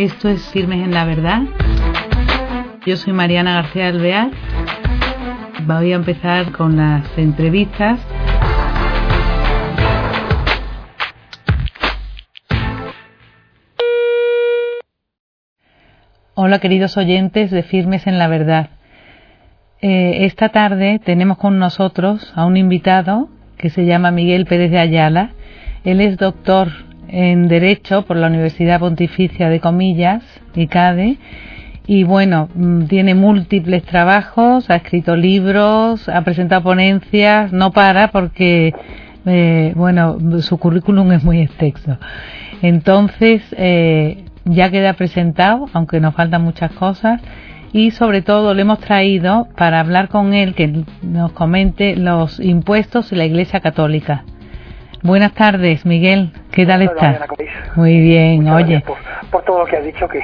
Esto es Firmes en la Verdad. Yo soy Mariana García Alvear. Voy a empezar con las entrevistas. Hola queridos oyentes de Firmes en la Verdad. Eh, esta tarde tenemos con nosotros a un invitado que se llama Miguel Pérez de Ayala. Él es doctor en Derecho por la Universidad Pontificia de Comillas, ICADE, y bueno, mm, tiene múltiples trabajos, ha escrito libros, ha presentado ponencias, no para porque, eh, bueno, su currículum es muy extenso. Entonces, eh, ya queda presentado, aunque nos faltan muchas cosas, y sobre todo le hemos traído para hablar con él que nos comente los impuestos y la Iglesia Católica. Buenas tardes, Miguel. ¿Qué tal estás? Muy bien, oye. Por, todo lo que has dicho, que,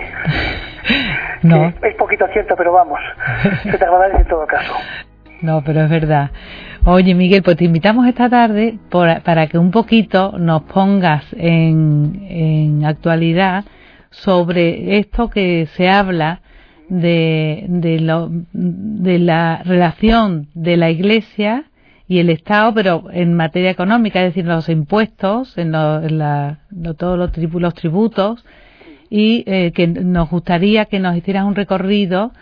no. es poquito cierto, pero vamos, se te agradece en todo caso. No, pero es verdad. Oye, Miguel, pues te invitamos esta tarde para que un poquito nos pongas en, en actualidad sobre esto que se habla de, de, lo, de la relación de la Iglesia y el Estado, pero en materia económica, es decir, los impuestos, en, todos los, tributos, y eh, que nos gustaría que nos hicieras un recorrido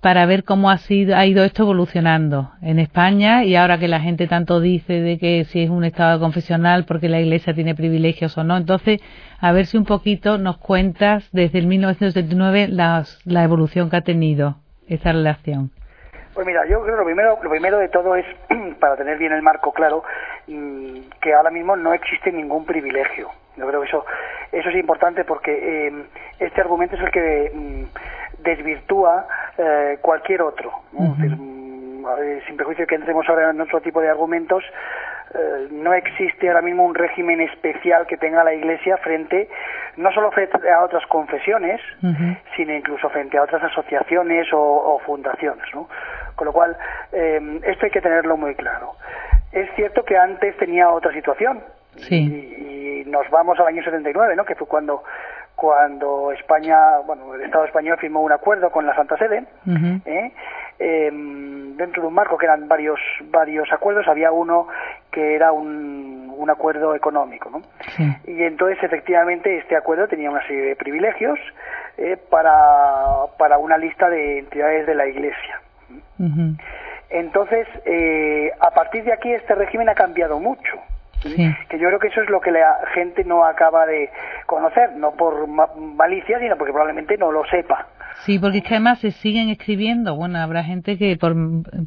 para ver cómo ha, sido, ha ido esto evolucionando en España y ahora que la gente tanto dice de que si es un Estado confesional porque la Iglesia tiene privilegios o no. Entonces, a ver si un poquito nos cuentas desde el 1979 la evolución que ha tenido esta relación. Pues mira, yo creo que lo primero, lo primero de todo es, para tener bien el marco claro, que ahora mismo no existe ningún privilegio. Yo creo que eso, eso es importante porque eh, este argumento es el que mm, desvirtúa eh, cualquier otro. Mm, sin prejuicio que entremos ahora en otro tipo de argumentos, eh, no existe ahora mismo un régimen especial que tenga la Iglesia frente, no solo frente a otras confesiones, sino incluso frente a otras asociaciones o, fundaciones. ¿no? Con lo cual, eh, esto hay que tenerlo muy claro. Es cierto que antes tenía otra situación. Y, nos vamos al año 79, ¿no? que fue cuando cuando España, bueno, el Estado español firmó un acuerdo con la Santa Sede, ¿eh? Em, dentro de un marco que eran varios varios acuerdos, había uno que era un, un acuerdo económico, ¿no? Y entonces, efectivamente, este acuerdo tenía una serie de privilegios eh, para, para una lista de entidades de la Iglesia. Entonces, eh, a partir de aquí, este régimen ha cambiado mucho. Que yo creo que eso es lo que la gente no acaba de conocer, no por malicia, sino porque probablemente no lo sepa. Sí, porque es que además se siguen escribiendo. Bueno, habrá gente que, por,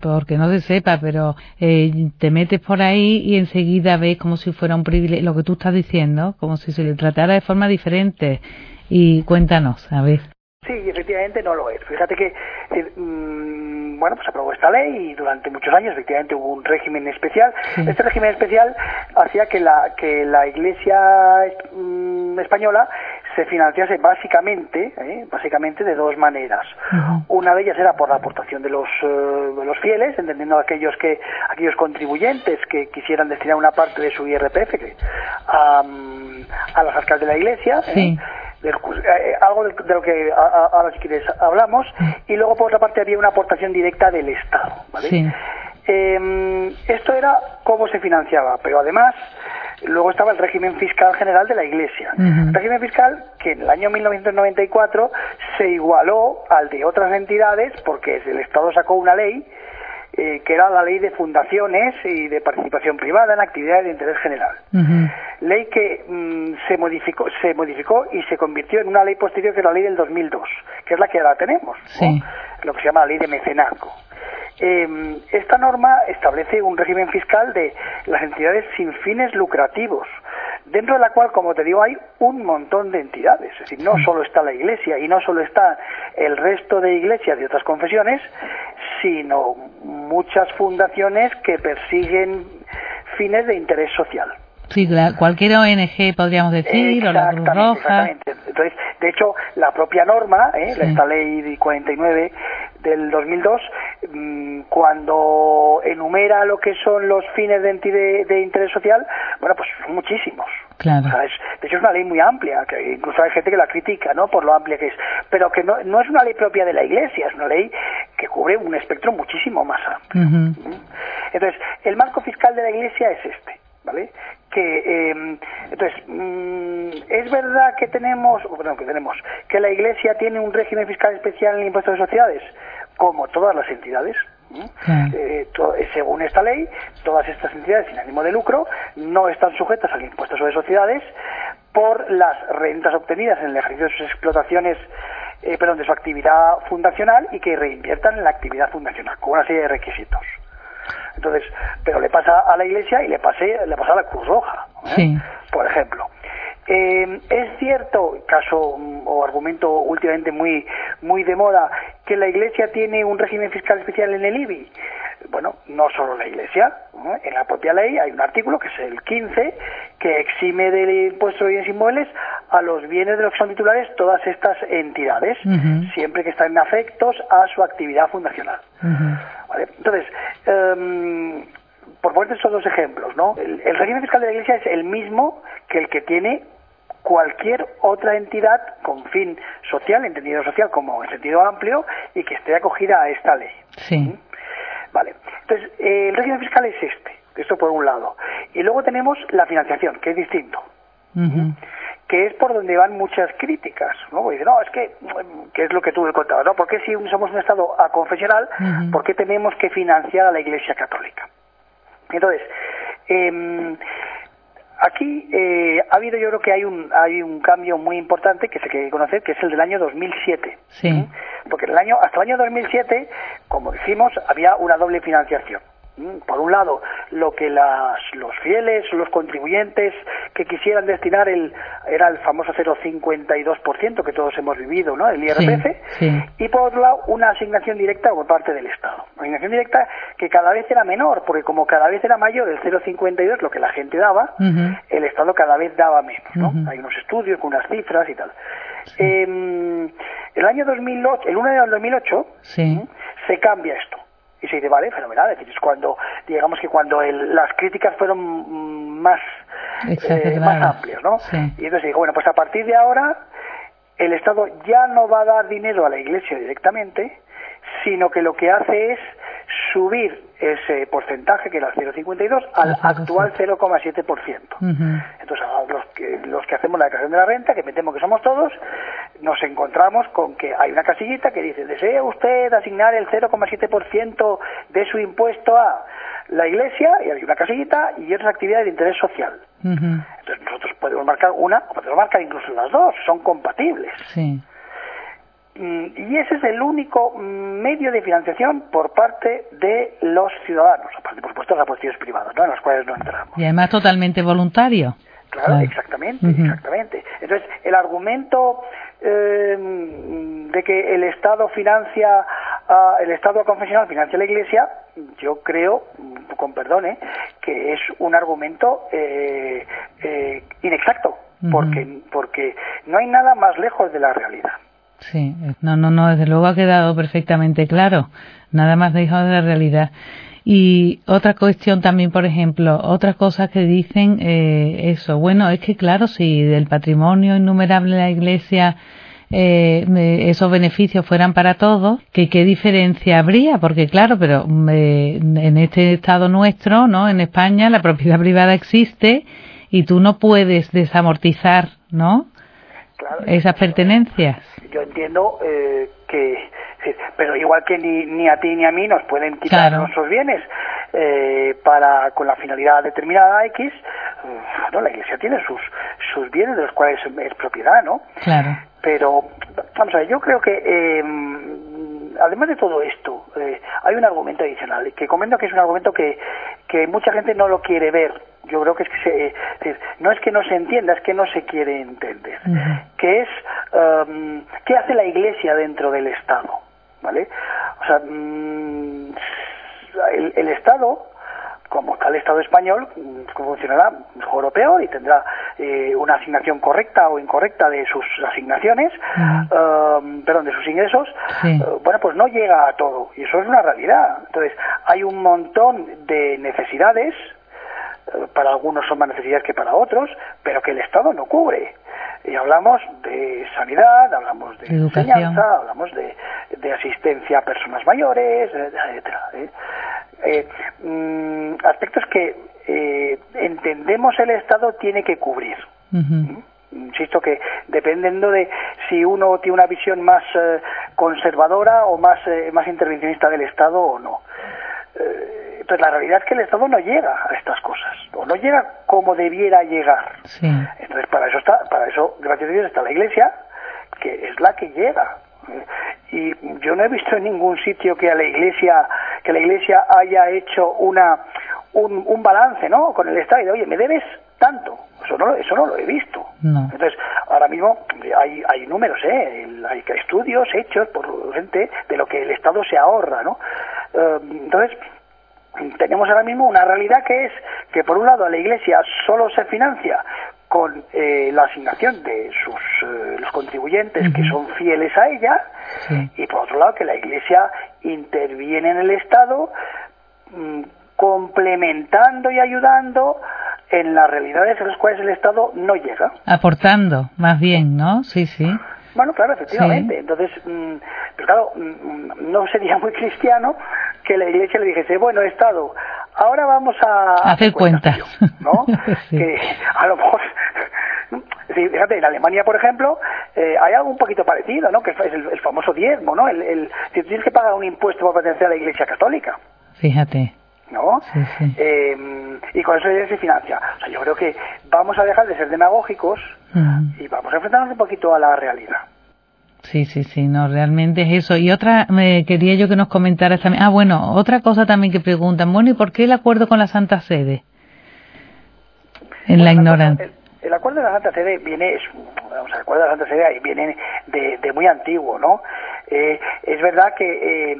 porque no se sepa, pero eh, te metes por ahí y enseguida ves como si fuera un privilegio, lo que tú estás diciendo, como si se le tratara de forma diferente. Y cuéntanos, a ver. Sí, efectivamente no lo es. Fíjate que, mm, bueno, pues aprobó esta ley y durante muchos años efectivamente hubo un régimen especial. Este régimen especial hacía que la, que la Iglesia mm, española se financiase básicamente, ¿eh? básicamente de dos maneras. Una de ellas era por la aportación de los, eh, de los fieles, entendiendo aquellos que aquellos contribuyentes que quisieran destinar una parte de su IRPF a, a las arcas de la Iglesia. ¿eh? Algo de, lo que ahora si quieres hablamos y luego por otra parte había una aportación directa del Estado ¿vale? Em, esto era cómo se financiaba pero además Luego estaba el régimen fiscal general de la Iglesia. El régimen fiscal que en el año 1994 se igualó al de otras entidades porque el Estado sacó una ley eh, que era la ley de fundaciones y de participación privada en actividades de interés general. Ley que mm, se modificó se modificó y se convirtió en una ley posterior que es la ley del 2002, que es la que ahora tenemos, lo que se llama la ley de mecenazgo. Eh, esta norma establece un régimen fiscal de las entidades sin fines lucrativos, dentro de la cual, como te digo, hay un montón de entidades. Es decir, no solo está la Iglesia y no solo está el resto de iglesias de otras confesiones, sino muchas fundaciones que persiguen fines de interés social. Sí, cualquier ONG podríamos decir, o la Cruz Roja. Entonces, de hecho, la propia norma, ¿eh? esta ley 49 del 2002, mm, cuando enumera lo que son los fines de, de, interés social, bueno, pues son muchísimos. Claro. de hecho, es una ley muy amplia, que incluso hay gente que la critica, ¿no? Por lo amplia que es. Pero que no, no es una ley propia de la Iglesia, es una ley que cubre un espectro muchísimo más amplio. Entonces, el marco fiscal de la Iglesia es este, ¿vale? Que, em, entonces, mm, es verdad que tenemos, que tenemos, que la Iglesia tiene un régimen fiscal especial en el impuesto de sociedades, como todas las entidades, eh, según esta ley, todas estas entidades sin ánimo de lucro no están sujetas al impuesto sobre sociedades por las rentas obtenidas en el ejercicio de sus explotaciones, eh, perdón, de su actividad fundacional y que reinviertan en la actividad fundacional, con una serie de requisitos. Entonces, pero le pasa a la Iglesia y le, pase, le pasa a la Cruz Roja, ¿eh? por ejemplo. Eh, es cierto, caso mm, o argumento últimamente muy, muy de moda, que la Iglesia tiene un régimen fiscal especial en el IBI. Bueno, no solo la Iglesia. En la propia ley hay un artículo, que es el 15, que exime del impuesto de bienes inmuebles a los bienes de los que son titulares todas estas entidades, siempre que están afectos a su actividad fundacional. Entonces, em, por poner estos dos ejemplos, ¿no? el régimen fiscal de la Iglesia es el mismo que el que tiene cualquier otra entidad con fin social, entendido social como en sentido amplio, y que esté acogida a esta ley. Sí. Vale. Entonces, eh, el régimen fiscal es este, esto por un lado. Y luego tenemos la financiación, que es distinto. ¿Mm? que es por donde van muchas críticas, ¿no? Porque no, es que, que es lo que tú contabas, ¿no? ¿Por qué si somos un Estado confesional, por qué tenemos que financiar a la Iglesia Católica? Entonces, eh, Aquí eh, ha habido, yo creo que hay un, hay un cambio muy importante que se quiere conocer, que es el del año 2007. Sí. Porque el año, hasta el año 2007, como decimos, había una doble financiación. Mm, por un lado, lo que las, los fieles, los contribuyentes que quisieran destinar el, era el famoso 0,52% que todos hemos vivido, ¿no? El IRPF. Y por otro lado, una asignación directa por parte del Estado. Una asignación directa que cada vez era menor, porque como cada vez era mayor el 0,52, lo que la gente daba, el Estado cada vez daba menos, ¿no? Hay unos estudios con unas cifras y tal. Eh, el año 2008, el 1 de 2008, se cambia esto y se dice, vale, fenomenal. Es decir, es cuando, digamos que cuando las críticas fueron más, eh, más amplias, ¿no? Y entonces digo, bueno, pues a partir de ahora el Estado ya no va a dar dinero a la Iglesia directamente, sino que lo que hace es subir ese porcentaje, que era el 0,52, al actual 0,7%. Entonces, los que, los que hacemos la declaración de la renta, que metemos que somos todos, nos encontramos con que hay una casillita que dice, ¿desea usted asignar el 0,7% de su impuesto a la iglesia? Y hay una casillita y otras actividades de interés social. Entonces, nosotros podemos marcar una o podemos marcar incluso las dos, son compatibles. Sí. Mm, y ese es el único medio de financiación por parte de los ciudadanos, aparte por supuesto de las aportaciones privadas, ¿no? en las cuales no entramos. Y además totalmente voluntario. Claro, exactamente, exactamente. Entonces, el argumento eh, de que el Estado financia, el Estado confesional financia la Iglesia, yo creo, con perdón, ¿eh? que es un argumento eh, eh inexacto, porque, porque no hay nada más lejos de la realidad. Sí, no, no, no, desde luego ha quedado perfectamente claro. Nada más dejado de la realidad. Y otra cuestión también, por ejemplo, otras cosas que dicen eh, eso. Bueno, es que claro, si del patrimonio innumerable de la Iglesia eh, esos beneficios fueran para todos, que qué diferencia habría, porque claro, pero eh, en este estado nuestro, ¿no? En España la propiedad privada existe y tú no puedes desamortizar, ¿no? Esas pertenencias yo entiendo eh, que pero igual que ni, ni a ti ni a mí nos pueden quitar nuestros bienes eh, para con la finalidad determinada X mm, no la iglesia tiene sus sus bienes de los cuales es propiedad no claro. Pero vamos a ver yo creo que eh, además de todo esto eh, hay un argumento adicional que comento que es un argumento que que mucha gente no lo quiere ver yo creo que es que se, no es que no se entienda, es que no se quiere entender, que es um, qué hace la Iglesia dentro del Estado, ¿vale? O sea, mm, el, Estado como tal Estado español funcionará mejor o peor y tendrá eh, una asignación correcta o incorrecta de sus asignaciones, um, perdón, de sus ingresos, uh, bueno, pues no llega a todo. Y eso es una realidad. Entonces, hay un montón de necesidades para algunos son más necesarias que para otros, pero que el Estado no cubre. Y hablamos de sanidad, hablamos de, enseñanza, hablamos de, asistencia a personas mayores, etcétera. ¿eh? Eh, mm, aspectos que eh, entendemos el Estado tiene que cubrir. ¿Mm? Insisto que dependiendo de si uno tiene una visión más conservadora o más, más intervencionista del Estado o no. Entonces la realidad es que el Estado no llega a estas cosas, o no llega como debiera llegar. Entonces para eso está, para eso, gracias a Dios, está la Iglesia, que es la que llega. Y yo no he visto en ningún sitio que a la Iglesia, que la Iglesia haya hecho una un, un balance, ¿no? Con el Estado y de, oye, me debes tanto. Eso no, eso no lo he visto. Entonces, ahora mismo hay, hay números, ¿eh? hay estudios hechos por gente de lo que el Estado se ahorra, ¿no? Eh, entonces, tenemos ahora mismo una realidad que es que por un lado la Iglesia solo se financia con eh, la asignación de sus eh, los contribuyentes que son fieles a ella y por otro lado que la Iglesia interviene en el Estado mm, complementando y ayudando en las realidades en las cuales el Estado no llega. Aportando, más bien, ¿no? Sí, sí. Bueno, claro, efectivamente. Entonces, mm, pero claro, mm, no sería muy cristiano que la Iglesia le dijese, bueno, Estado, ahora vamos a hacer cuentas, ¿no? Que a lo mejor fíjate, en Alemania, por ejemplo, eh, hay algo un poquito parecido, ¿no? Que es el, famoso diezmo, ¿no? El, el, si tienes que pagar un impuesto por pertenecer a la Iglesia Católica. Fíjate. ¿No? Eh, y con eso ya se financia. O sea, yo creo que vamos a dejar de ser demagógicos y vamos a enfrentarnos un poquito a la realidad. Sí, sí, sí, no, realmente es eso. Y otra, me quería yo que nos comentaras también. Ah, bueno, otra cosa también que preguntan, bueno, ¿y por qué el acuerdo con la Santa Sede? En la ignorancia. El, acuerdo de la Santa Sede viene, vamos, el acuerdo de la Santa Sede viene de, de muy antiguo, ¿no? Eh, es verdad que eh,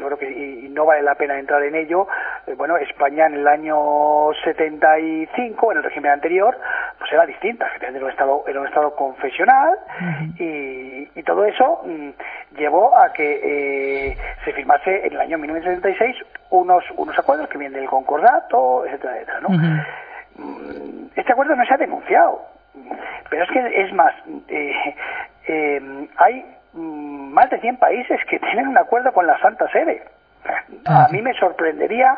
yo creo que y, no vale la pena entrar en ello. Eh, bueno, España en el año 75, en el régimen anterior, pues era distinta, era un estado, era un estado confesional y, y, todo eso mm, llevó a que eh, se firmase en el año 1976 unos, unos acuerdos que vienen del concordato, etcétera, etcétera, ¿no? Mm, este acuerdo no se ha denunciado, pero es que es más, eh, eh, hay Mm, más de 100 países que tienen un acuerdo con la Santa Sede. A mí me sorprendería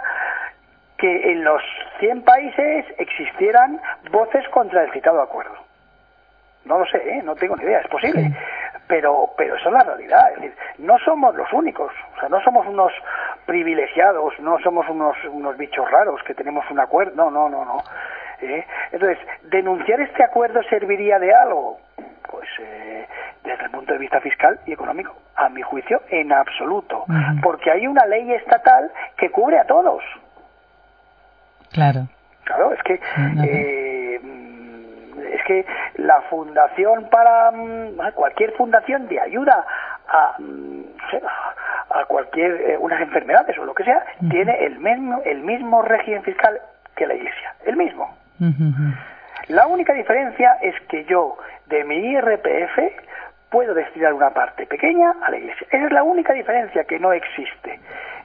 que en los 100 países existieran voces contra el citado acuerdo. No lo sé, ¿eh? no tengo ni idea, es posible. Pero, pero eso es la realidad. Es decir, no somos los únicos, o sea, no somos unos privilegiados, no somos unos, unos bichos raros que tenemos un acuerdo. No, no, no, no. ¿Eh? Entonces, ¿denunciar este acuerdo serviría de algo? Pues eh, desde el punto de vista fiscal y económico, a mi juicio, en absoluto, porque hay una ley estatal que cubre a todos. Claro. Claro, es que eh, es que la fundación para mm, cualquier fundación de ayuda a mm, a cualquier eh, unas enfermedades o lo que sea tiene el mismo el mismo régimen fiscal que la Iglesia, el mismo. La única diferencia es que yo de mi IRPF puedo destinar una parte pequeña a la iglesia. Esa es la única diferencia que no existe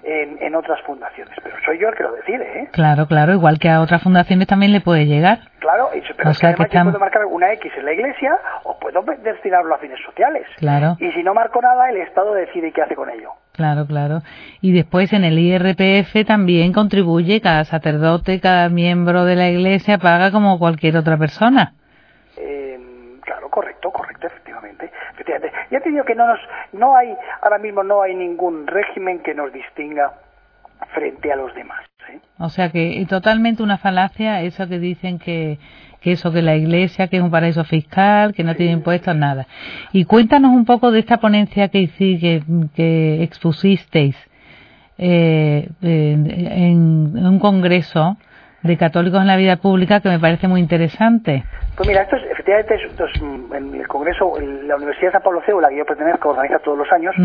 en, en otras fundaciones, pero soy yo el que lo decide. ¿eh? Claro, claro, igual que a otras fundaciones también le puede llegar. Claro, pero es que además yo puedo marcar una X en la iglesia o puedo destinarlo a fines sociales. Claro. Y si no marco nada, el Estado decide qué hace con ello. Claro, claro. Y después en el IRPF también contribuye cada sacerdote, cada miembro de la iglesia paga como cualquier otra persona. Eh, claro, correcto, correcto, ya te digo que no nos, no hay, ahora mismo no hay ningún régimen que nos distinga frente a los demás. ¿eh? O sea que totalmente una falacia eso que dicen que, que eso que la Iglesia que es un paraíso fiscal, que no tiene impuestos, nada. Y cuéntanos un poco de esta ponencia que, que, que expusisteis eh, en, un congreso de católicos en la vida pública que me parece muy interesante. Pues mira, esto es, efectivamente, es, en el Congreso, la Universidad de San Pablo CEU, la que yo pertenezco, organiza todos los años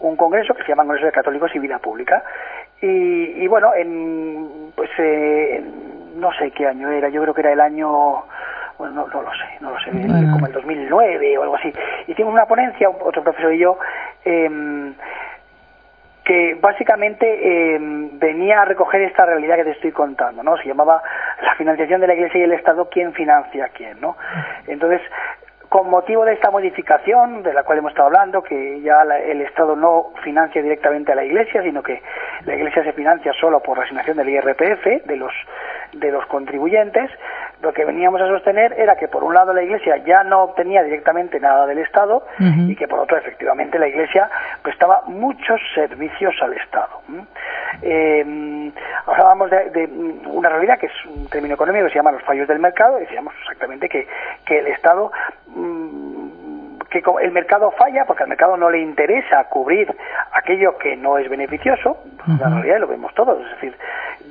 un congreso que se llama Congreso de Católicos y Vida Pública. Y, bueno, en, pues eh, no sé qué año era, yo creo que era el año bueno, no, no, lo sé, no lo sé, como el 2009 o algo así. Hicimos una ponencia, otro profesor y yo, eh, que básicamente em, venía a recoger esta realidad que te estoy contando, ¿no? Se llamaba la financiación de la Iglesia y el Estado, quién financia a quién, ¿no? Entonces, con motivo de esta modificación de la cual hemos estado hablando, que ya el Estado no financia directamente a la Iglesia, sino que la Iglesia se financia solo por la asignación del IRPF de los de los contribuyentes, lo que veníamos a sostener era que por un lado la Iglesia ya no obtenía directamente nada del Estado y que por otro efectivamente la Iglesia prestaba muchos servicios al Estado. Eh, hablábamos de, una realidad que es un término económico que se llama los fallos del mercado, decíamos exactamente que, que el Estado mm, que el mercado falla porque al mercado no le interesa cubrir aquello que no es beneficioso, la realidad lo vemos todos, es decir,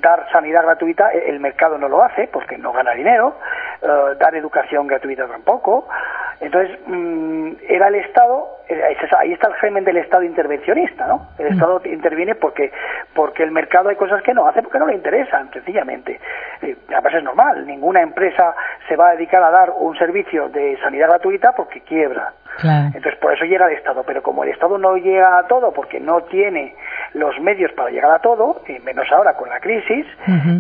dar sanidad gratuita, eh, el mercado no lo hace porque no gana dinero, eh, dar educación gratuita tampoco. Entonces, mm, era el Estado, eh, ahí está el germen del Estado intervencionista, ¿no? El mm. Estado interviene porque, porque el mercado hay cosas que no hace porque no le interesan, sencillamente. además es normal, ninguna empresa se va a dedicar a dar un servicio de sanidad gratuita porque quiebra. Entonces, por eso llega el Estado. Pero como el Estado no llega a todo porque no tiene los medios para llegar a todo, y menos ahora con la crisis,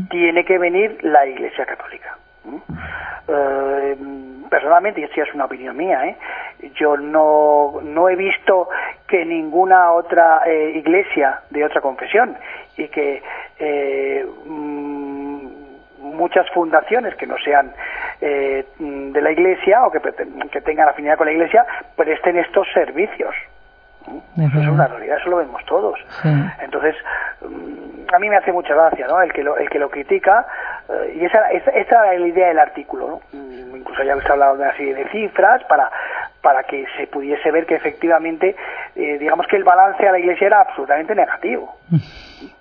tiene que venir la Iglesia Católica. Eh, personalmente, y esto es una opinión mía, ¿eh? yo no, no he visto que ninguna otra eh, iglesia de otra confesión y que mm, muchas fundaciones que no sean de la iglesia o que, que tengan afinidad con la iglesia presten estos servicios. Eso es una realidad, eso lo vemos todos. Entonces, mm, a mí me hace mucha gracia, ¿no? El que lo, el que lo critica, eh, y esa, esa, esa, era la idea del artículo, ¿no? Mm, incluso ya habéis hablado de una serie de cifras para, para que se pudiese ver que efectivamente, eh, digamos que el balance a la Iglesia era absolutamente negativo.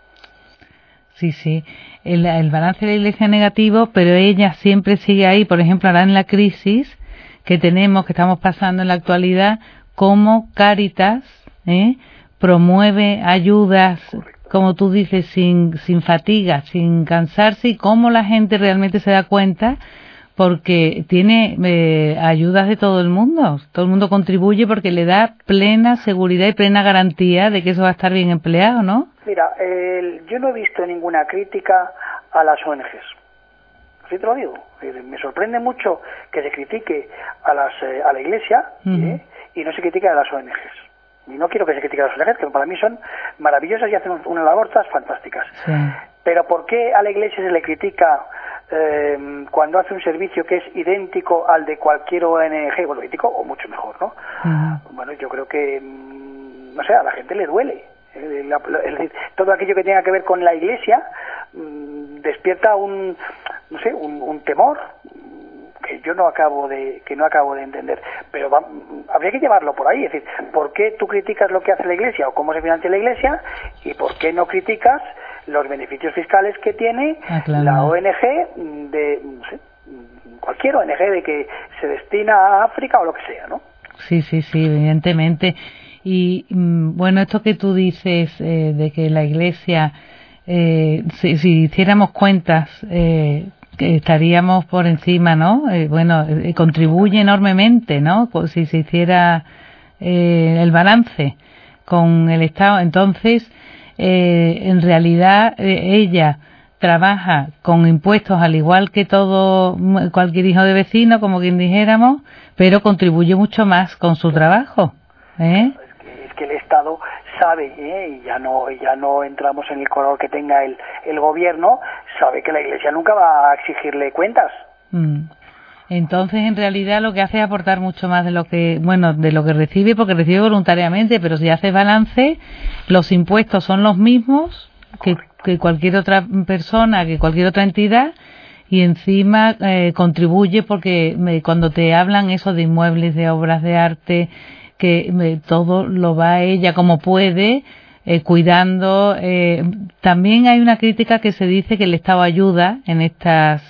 Sí, sí. El, el balance de la Iglesia es negativo, pero ella siempre sigue ahí. Por ejemplo, ahora en la crisis que tenemos, que estamos pasando en la actualidad, como Caritas ¿eh? promueve ayudas, como tú dices, sin, sin fatiga, sin cansarse y cómo la gente realmente se da cuenta porque tiene eh, ayudas de todo el mundo. Todo el mundo contribuye porque le da plena seguridad y plena garantía de que eso va a estar bien empleado, ¿no? Mira, yo no he visto ninguna crítica a las ONGs. Así te lo digo. Me sorprende mucho que se critique a, las, eh, a la Iglesia ¿eh? Y no se critique a las ONGs y no quiero que se critique a las ONGs, que para mí son maravillosas y hacen una labor fantásticas. Pero ¿por qué a la Iglesia se le critica eh, cuando hace un servicio que es idéntico al de cualquier ONG, bueno, idéntico o mucho mejor, ¿no? Bueno, yo creo que, mm, no sé, a la gente le duele. Eh, decir, todo aquello que tenga que ver con la Iglesia mm, despierta un, no sé, un temor, que yo no acabo de que no acabo de entender pero habría que llevarlo por ahí es decir por qué tú criticas lo que hace la Iglesia o cómo se financia la Iglesia y por qué no criticas los beneficios fiscales que tiene ah, la ONG de cualquier ONG de que se destina a África o lo que sea no sí sí sí evidentemente. Y mm, bueno esto que tú dices eh, de que la Iglesia eh, si, si, hiciéramos cuentas eh, que estaríamos por encima, ¿no? Eh, bueno, eh, contribuye enormemente, ¿no? Si se hiciera eh, el balance con el Estado, entonces, en realidad, ella trabaja con impuestos al igual que todo cualquier hijo de vecino, como quien dijéramos, pero contribuye mucho más con su trabajo. ¿eh? Que, el Estado sabe, ¿eh? y ya no, ya no entramos en el color que tenga el, el gobierno, sabe que la Iglesia nunca va a exigirle cuentas. Mm. Entonces, en realidad, lo que hace es aportar mucho más de lo que, bueno, de lo que recibe, porque recibe voluntariamente, pero si hace balance, los impuestos son los mismos que, cualquier otra persona, que cualquier otra entidad, y encima eh, contribuye porque cuando te hablan eso de inmuebles, de obras de arte, que todo lo va ella como puede, eh, cuidando. Eh, también hay una crítica que se dice que el Estado ayuda en estas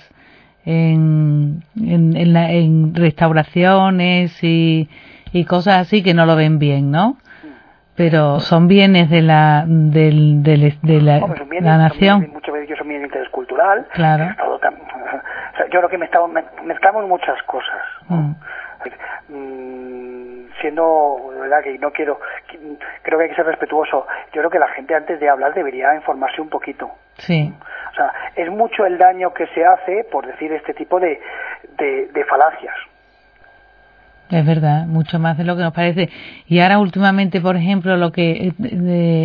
en, en, en, restauraciones y, y, cosas así que no lo ven bien, ¿no? Pero son bienes de la del, del de la, la nación. De ellos son bienes de interés cultural. Claro. yo creo que mezclamos muchas cosas. Mm. Siendo verdad que no quiero creo que hay que ser respetuoso yo creo que la gente antes de hablar debería informarse un poquito sí o sea es mucho el daño que se hace por decir este tipo de, de, falacias. Es verdad, mucho más de lo que nos parece. Y ahora últimamente, por ejemplo, lo que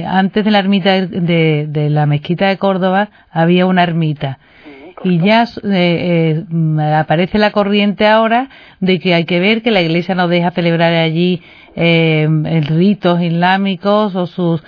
antes de la ermita de, de, la mezquita de Córdoba había una ermita y ya eh, eh, aparece la corriente ahora de que hay que ver que la Iglesia no deja celebrar allí eh, ritos islámicos o sus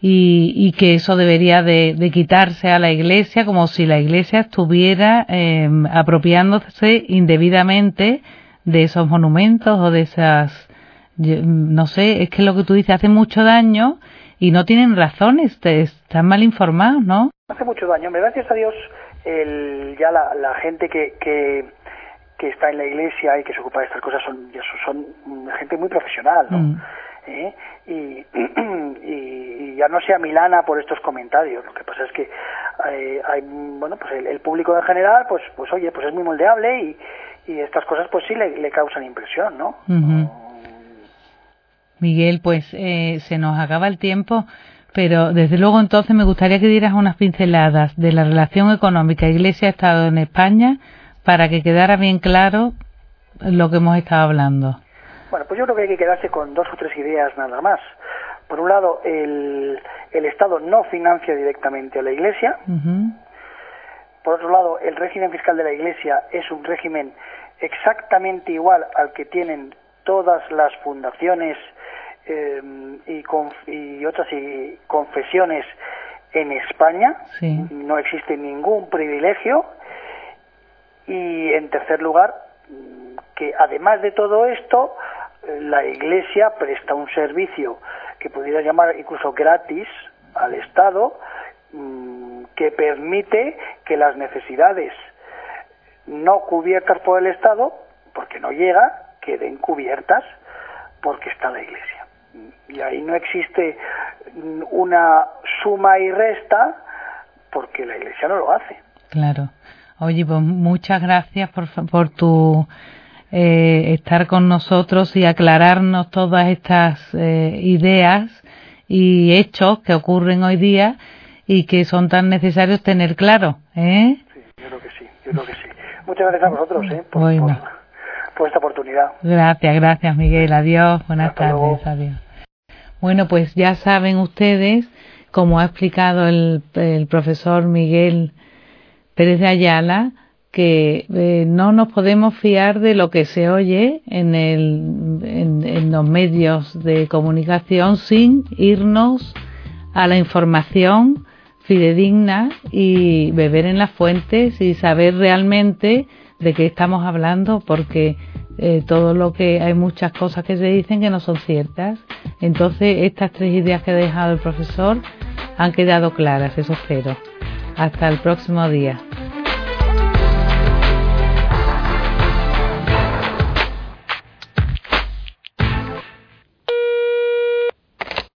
y, y que eso debería de, de, quitarse a la Iglesia como si la Iglesia estuviera eh, apropiándose indebidamente de esos monumentos o de esas no sé es que lo que tú dices hace mucho daño y no tienen razones están mal informados no hace mucho daño gracias a Dios el, ya la, la gente que, que, que, está en la iglesia y que se ocupa de estas cosas son, son gente muy profesional, ¿no? Mm. ¿Eh? Y, y, ya no sea Milana por estos comentarios. Lo que pasa es que hay, hay bueno, pues el, público en general, pues, pues oye, pues es muy moldeable y, y estas cosas, pues sí le, le causan impresión, ¿no? Miguel, pues eh, se nos acaba el tiempo. Pero desde luego entonces me gustaría que dieras unas pinceladas de la relación económica Iglesia-Estado en España para que quedara bien claro lo que hemos estado hablando. Bueno, pues yo creo que hay que quedarse con dos o tres ideas nada más. Por un lado, el, el Estado no financia directamente a la Iglesia. Por otro lado, el régimen fiscal de la Iglesia es un régimen exactamente igual al que tienen todas las fundaciones eh, y, y, otras y confesiones en España. No existe ningún privilegio. Y en tercer lugar, que además de todo esto, la Iglesia presta un servicio que pudiera llamar incluso gratis al Estado, mm, que permite que las necesidades no cubiertas por el Estado, porque no llega, queden cubiertas porque está la Iglesia y ahí no existe una suma y resta porque la Iglesia no lo hace. Claro. Oye, pues muchas gracias por, por tu eh, estar con nosotros y aclararnos todas estas eh, ideas y hechos que ocurren hoy día y que son tan necesarios tener claro. ¿eh? Sí, yo creo que sí, yo creo que sí. Muchas gracias a vosotros ¿eh? por, esta oportunidad. Gracias, gracias Miguel. Adiós, buenas tardes. Adiós. Bueno, pues ya saben ustedes, como ha explicado el, profesor Miguel Pérez de Ayala, que eh, no nos podemos fiar de lo que se oye en, el, en, los medios de comunicación sin irnos a la información fidedigna y beber en las fuentes y saber realmente de qué estamos hablando, porque eh, todo lo que hay muchas cosas que se dicen que no son ciertas. Entonces, estas tres ideas que ha dejado el profesor han quedado claras, eso espero. Hasta el próximo día.